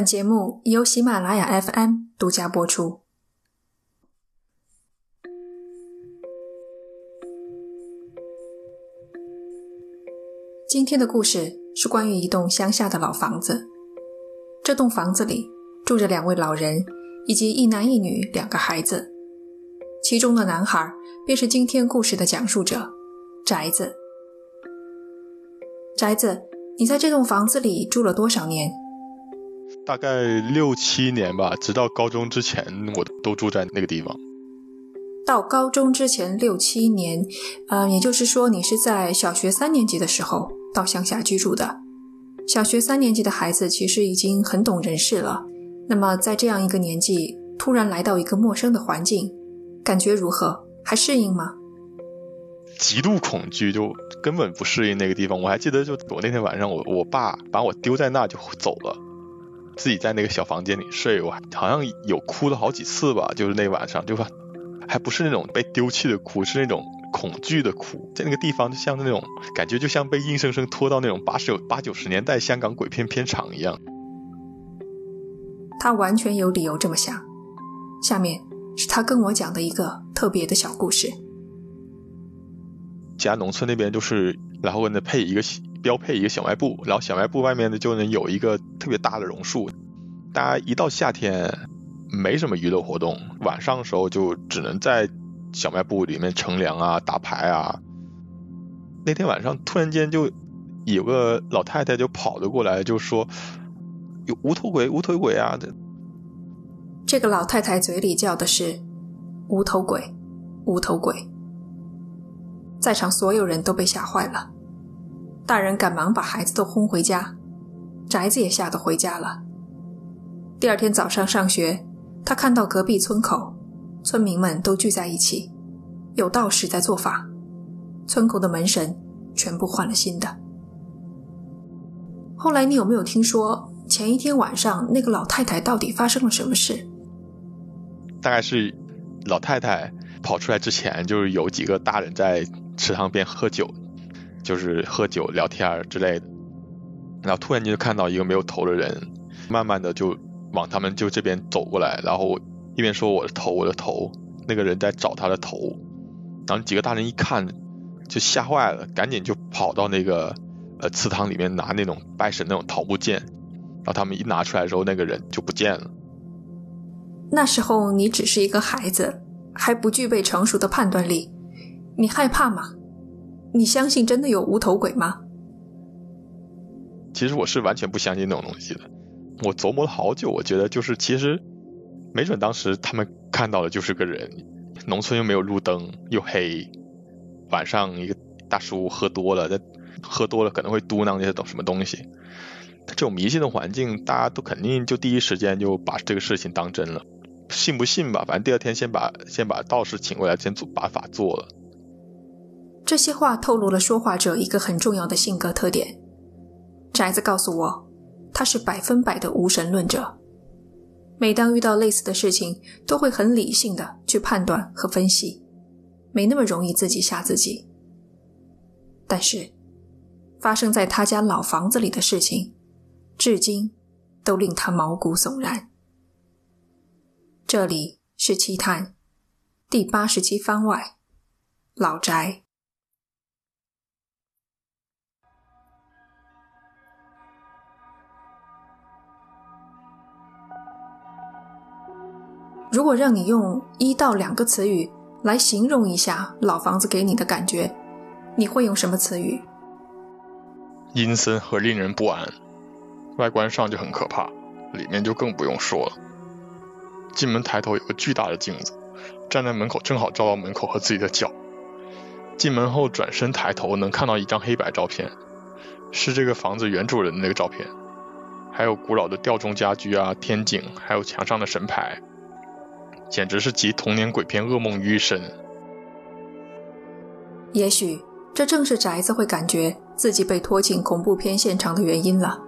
本节目由喜马拉雅 FM 独家播出。今天的故事是关于一栋乡下的老房子。这栋房子里住着两位老人以及一男一女两个孩子，其中的男孩便是今天故事的讲述者宅子。宅子，你在这栋房子里住了多少年？大概六七年吧，直到高中之前，我都住在那个地方。到高中之前六七年，呃，也就是说，你是在小学三年级的时候到乡下居住的。小学三年级的孩子其实已经很懂人事了。那么，在这样一个年纪，突然来到一个陌生的环境，感觉如何？还适应吗？极度恐惧，就根本不适应那个地方。我还记得，就我那天晚上，我我爸把我丢在那就走了，自己在那个小房间里睡。我好像有哭了好几次吧，就是那晚上，就还不是那种被丢弃的哭，是那种恐惧的哭。在那个地方，就像那种感觉，就像被硬生生拖到那种八十八九十年代香港鬼片片场一样。他完全有理由这么想。下面是他跟我讲的一个特别的小故事。家农村那边就是，然后呢配一个标配一个小卖部，然后小卖部外面呢就能有一个特别大的榕树。大家一到夏天，没什么娱乐活动，晚上的时候就只能在小卖部里面乘凉啊、打牌啊。那天晚上突然间就有个老太太就跑了过来，就说有无头鬼、无头鬼啊！这个老太太嘴里叫的是无头鬼、无头鬼。在场所有人都被吓坏了，大人赶忙把孩子都轰回家，宅子也吓得回家了。第二天早上上学，他看到隔壁村口村民们都聚在一起，有道士在做法，村口的门神全部换了新的。后来你有没有听说前一天晚上那个老太太到底发生了什么事？大概是老太太跑出来之前，就是有几个大人在。池塘边喝酒，就是喝酒聊天之类的，然后突然间就看到一个没有头的人，慢慢的就往他们就这边走过来，然后一边说我的头我的头，那个人在找他的头，然后几个大人一看就吓坏了，赶紧就跑到那个呃祠堂里面拿那种拜神那种桃木剑，然后他们一拿出来的时候，那个人就不见了。那时候你只是一个孩子，还不具备成熟的判断力。你害怕吗？你相信真的有无头鬼吗？其实我是完全不相信那种东西的。我琢磨了好久，我觉得就是其实没准当时他们看到的就是个人。农村又没有路灯，又黑，晚上一个大叔喝多了，他喝多了可能会嘟囔那些东什么东西。这种迷信的环境，大家都肯定就第一时间就把这个事情当真了。信不信吧，反正第二天先把先把道士请过来，先做把法做了。这些话透露了说话者一个很重要的性格特点。宅子告诉我，他是百分百的无神论者。每当遇到类似的事情，都会很理性的去判断和分析，没那么容易自己吓自己。但是，发生在他家老房子里的事情，至今都令他毛骨悚然。这里是奇探第八十七番外，老宅。如果让你用一到两个词语来形容一下老房子给你的感觉，你会用什么词语？阴森和令人不安，外观上就很可怕，里面就更不用说了。进门抬头有个巨大的镜子，站在门口正好照到门口和自己的脚。进门后转身抬头能看到一张黑白照片，是这个房子原主人的那个照片，还有古老的吊钟家居啊、天井，还有墙上的神牌。简直是集童年鬼片噩梦于一身。也许这正是宅子会感觉自己被拖进恐怖片现场的原因了。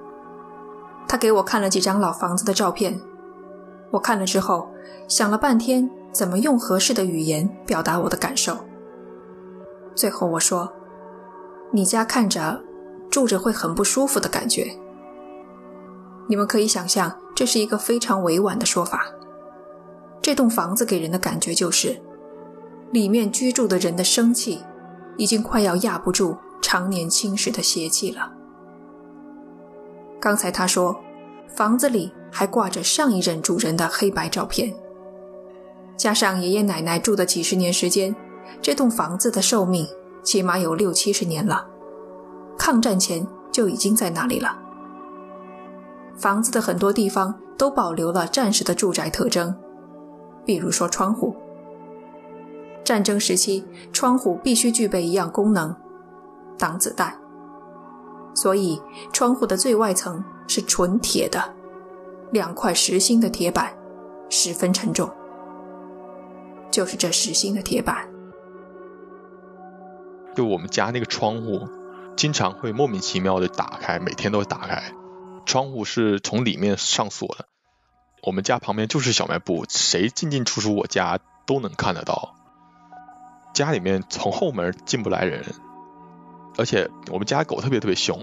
他给我看了几张老房子的照片，我看了之后想了半天，怎么用合适的语言表达我的感受。最后我说：“你家看着住着会很不舒服的感觉。”你们可以想象。这是一个非常委婉的说法。这栋房子给人的感觉就是，里面居住的人的生气，已经快要压不住常年侵蚀的邪气了。刚才他说，房子里还挂着上一任主人的黑白照片，加上爷爷奶奶住的几十年时间，这栋房子的寿命起码有六七十年了，抗战前就已经在那里了。房子的很多地方都保留了战时的住宅特征。比如说窗户，战争时期窗户必须具备一样功能——挡子弹。所以窗户的最外层是纯铁的，两块实心的铁板，十分沉重。就是这实心的铁板，就我们家那个窗户，经常会莫名其妙的打开，每天都会打开。窗户是从里面上锁的。我们家旁边就是小卖部，谁进进出出我家都能看得到。家里面从后门进不来人，而且我们家狗特别特别凶，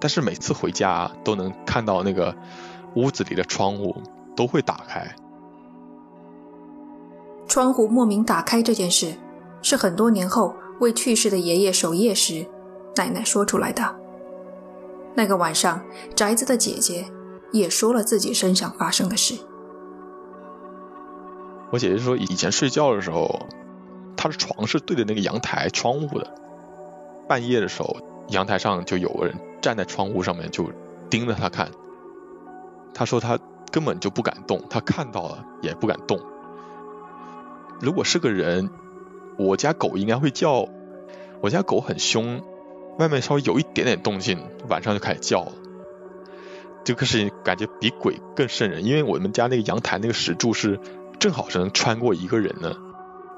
但是每次回家都能看到那个屋子里的窗户都会打开。窗户莫名打开这件事，是很多年后为去世的爷爷守夜时，奶奶说出来的。那个晚上，宅子的姐姐。也说了自己身上发生的事。我姐姐说，以前睡觉的时候，她的床是对着那个阳台窗户的。半夜的时候，阳台上就有个人站在窗户上面，就盯着她看。她说她根本就不敢动，她看到了也不敢动。如果是个人，我家狗应该会叫。我家狗很凶，外面稍微有一点点动静，晚上就开始叫了。这个事情感觉比鬼更瘆人，因为我们家那个阳台那个石柱是正好是能穿过一个人的。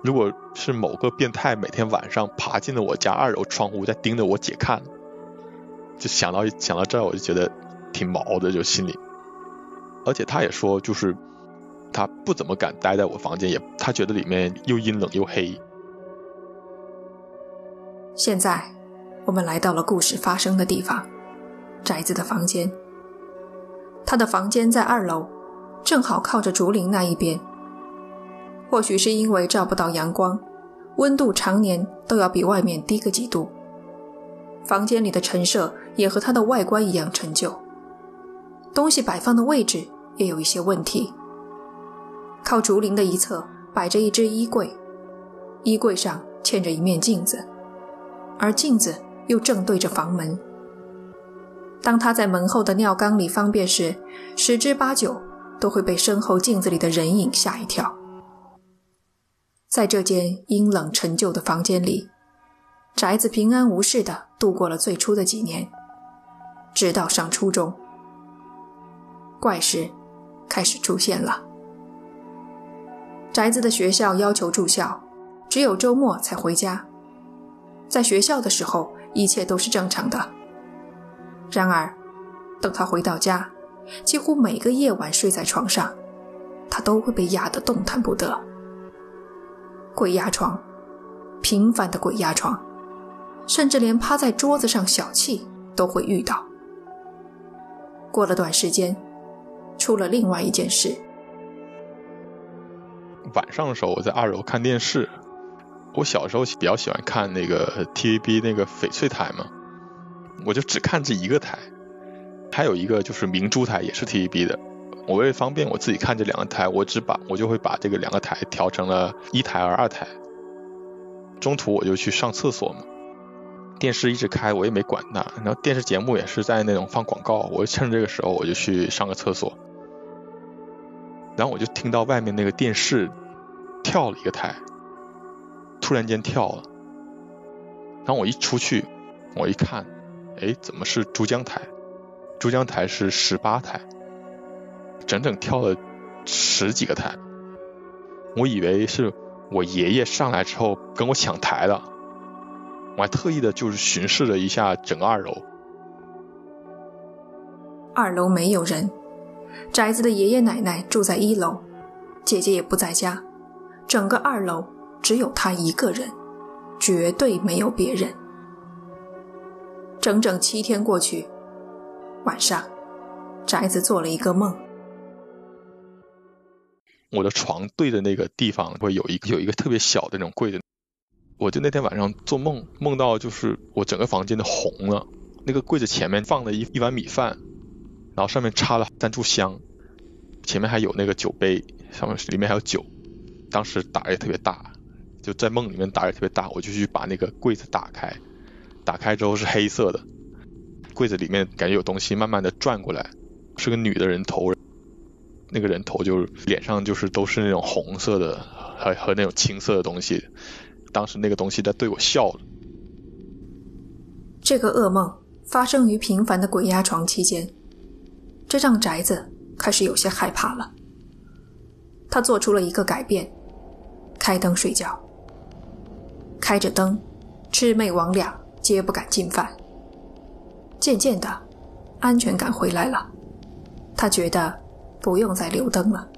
如果是某个变态每天晚上爬进了我家二楼窗户，在盯着我姐看，就想到想到这儿我就觉得挺毛的，就心里。而且他也说，就是他不怎么敢待在我房间，也他觉得里面又阴冷又黑。现在我们来到了故事发生的地方，宅子的房间。他的房间在二楼，正好靠着竹林那一边。或许是因为照不到阳光，温度常年都要比外面低个几度。房间里的陈设也和他的外观一样陈旧，东西摆放的位置也有一些问题。靠竹林的一侧摆着一只衣柜，衣柜上嵌着一面镜子，而镜子又正对着房门。当他在门后的尿缸里方便时，十之八九都会被身后镜子里的人影吓一跳。在这间阴冷陈旧的房间里，宅子平安无事地度过了最初的几年，直到上初中，怪事开始出现了。宅子的学校要求住校，只有周末才回家。在学校的时候，一切都是正常的。然而，等他回到家，几乎每个夜晚睡在床上，他都会被压得动弹不得。鬼压床，频繁的鬼压床，甚至连趴在桌子上小憩都会遇到。过了段时间，出了另外一件事。晚上的时候，我在二楼看电视。我小时候比较喜欢看那个 TVB 那个翡翠台嘛。我就只看这一个台，还有一个就是明珠台，也是 TVB 的。我为了方便我自己看这两个台，我只把我就会把这个两个台调成了一台和二台。中途我就去上厕所嘛，电视一直开，我也没管它。然后电视节目也是在那种放广告，我就趁这个时候我就去上个厕所。然后我就听到外面那个电视跳了一个台，突然间跳了。然后我一出去，我一看。哎，怎么是珠江台？珠江台是十八台，整整跳了十几个台。我以为是我爷爷上来之后跟我抢台了，我还特意的就是巡视了一下整个二楼。二楼没有人，宅子的爷爷奶奶住在一楼，姐姐也不在家，整个二楼只有他一个人，绝对没有别人。整整七天过去，晚上，宅子做了一个梦。我的床对着那个地方会有一个有一个特别小的那种柜子，我就那天晚上做梦，梦到就是我整个房间都红了，那个柜子前面放了一一碗米饭，然后上面插了三炷香，前面还有那个酒杯，上面里面还有酒，当时胆也特别大，就在梦里面胆也特别大，我就去把那个柜子打开，打开之后是黑色的，柜子里面感觉有东西慢慢的转过来，是个女的人头。那个人头就是脸上就是都是那种红色的和和那种青色的东西，当时那个东西在对我笑了。这个噩梦发生于平凡的鬼压床期间，这让宅子开始有些害怕了。他做出了一个改变，开灯睡觉。开着灯，魑魅魍魉皆不敢进犯。渐渐的，安全感回来了，他觉得。不用再留灯了。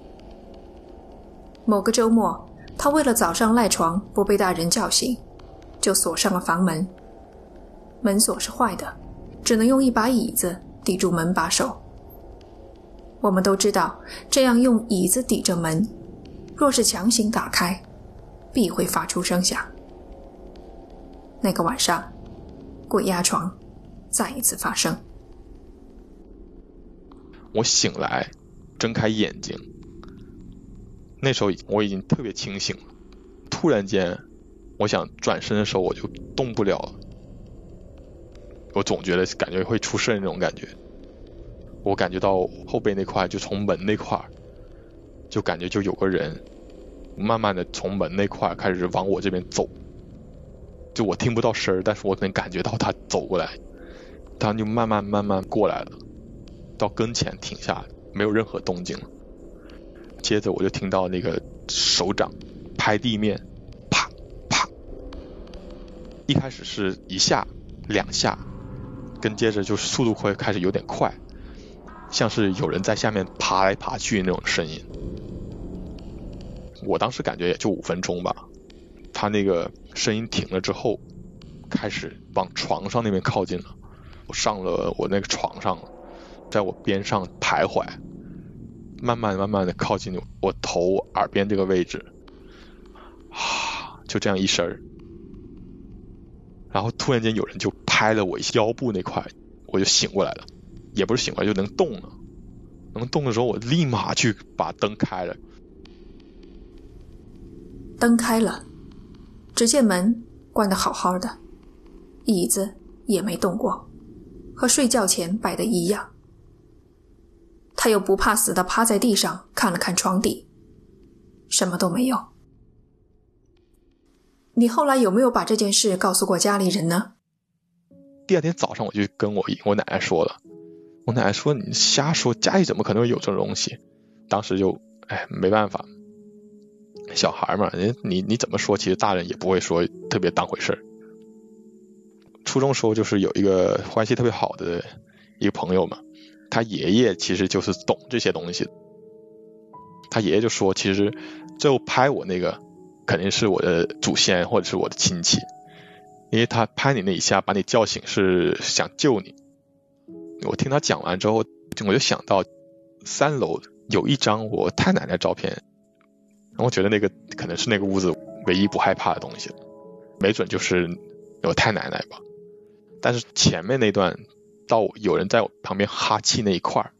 某个周末，他为了早上赖床不被大人叫醒，就锁上了房门。门锁是坏的，只能用一把椅子抵住门把手。我们都知道，这样用椅子抵着门，若是强行打开，必会发出声响。那个晚上，鬼压床再一次发生。我醒来。睁开眼睛，那时候我已经特别清醒了。突然间，我想转身的时候，我就动不了了。我总觉得感觉会出事那种感觉。我感觉到后背那块，就从门那块，就感觉就有个人，慢慢的从门那块开始往我这边走。就我听不到声儿，但是我能感觉到他走过来，他就慢慢慢慢过来了，到跟前停下。没有任何动静了。接着我就听到那个手掌拍地面，啪啪。一开始是一下两下，跟接着就是速度会开始有点快，像是有人在下面爬来爬去那种声音。我当时感觉也就五分钟吧。他那个声音停了之后，开始往床上那边靠近了。我上了我那个床上了。在我边上徘徊，慢慢慢慢的靠近我头耳边这个位置，啊，就这样一声然后突然间有人就拍了我腰部那块，我就醒过来了，也不是醒过来就能动了，能动的时候我立马去把灯开了，灯开了，只见门关的好好的，椅子也没动过，和睡觉前摆的一样。他又不怕死的趴在地上看了看床底，什么都没有。你后来有没有把这件事告诉过家里人呢？第二天早上我就跟我我奶奶说了，我奶奶说你瞎说，家里怎么可能会有这种东西？当时就哎没办法，小孩嘛，人你你怎么说，其实大人也不会说特别当回事儿。初中时候就是有一个关系特别好的一个朋友嘛。他爷爷其实就是懂这些东西，他爷爷就说，其实最后拍我那个肯定是我的祖先或者是我的亲戚，因为他拍你那一下把你叫醒是想救你。我听他讲完之后，我就想到三楼有一张我太奶奶照片，我觉得那个可能是那个屋子唯一不害怕的东西，没准就是我太奶奶吧。但是前面那段。到有人在我旁边哈气那一块儿，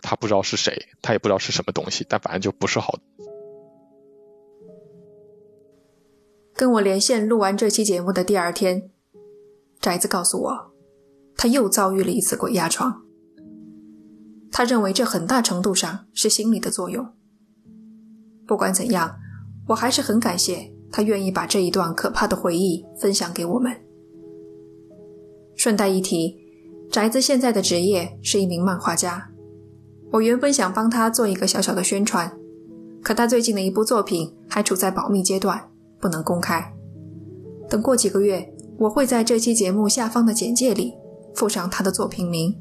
他不知道是谁，他也不知道是什么东西，但反正就不是好。跟我连线录完这期节目的第二天，宅子告诉我，他又遭遇了一次鬼压床。他认为这很大程度上是心理的作用。不管怎样，我还是很感谢他愿意把这一段可怕的回忆分享给我们。顺带一提。宅子现在的职业是一名漫画家，我原本想帮他做一个小小的宣传，可他最近的一部作品还处在保密阶段，不能公开。等过几个月，我会在这期节目下方的简介里附上他的作品名，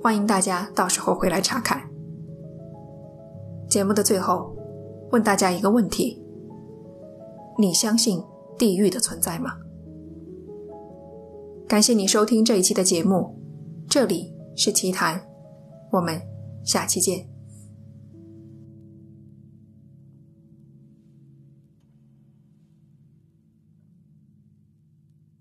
欢迎大家到时候回来查看。节目的最后，问大家一个问题：你相信地狱的存在吗？感谢你收听这一期的节目。这里是奇谈，我们下期见。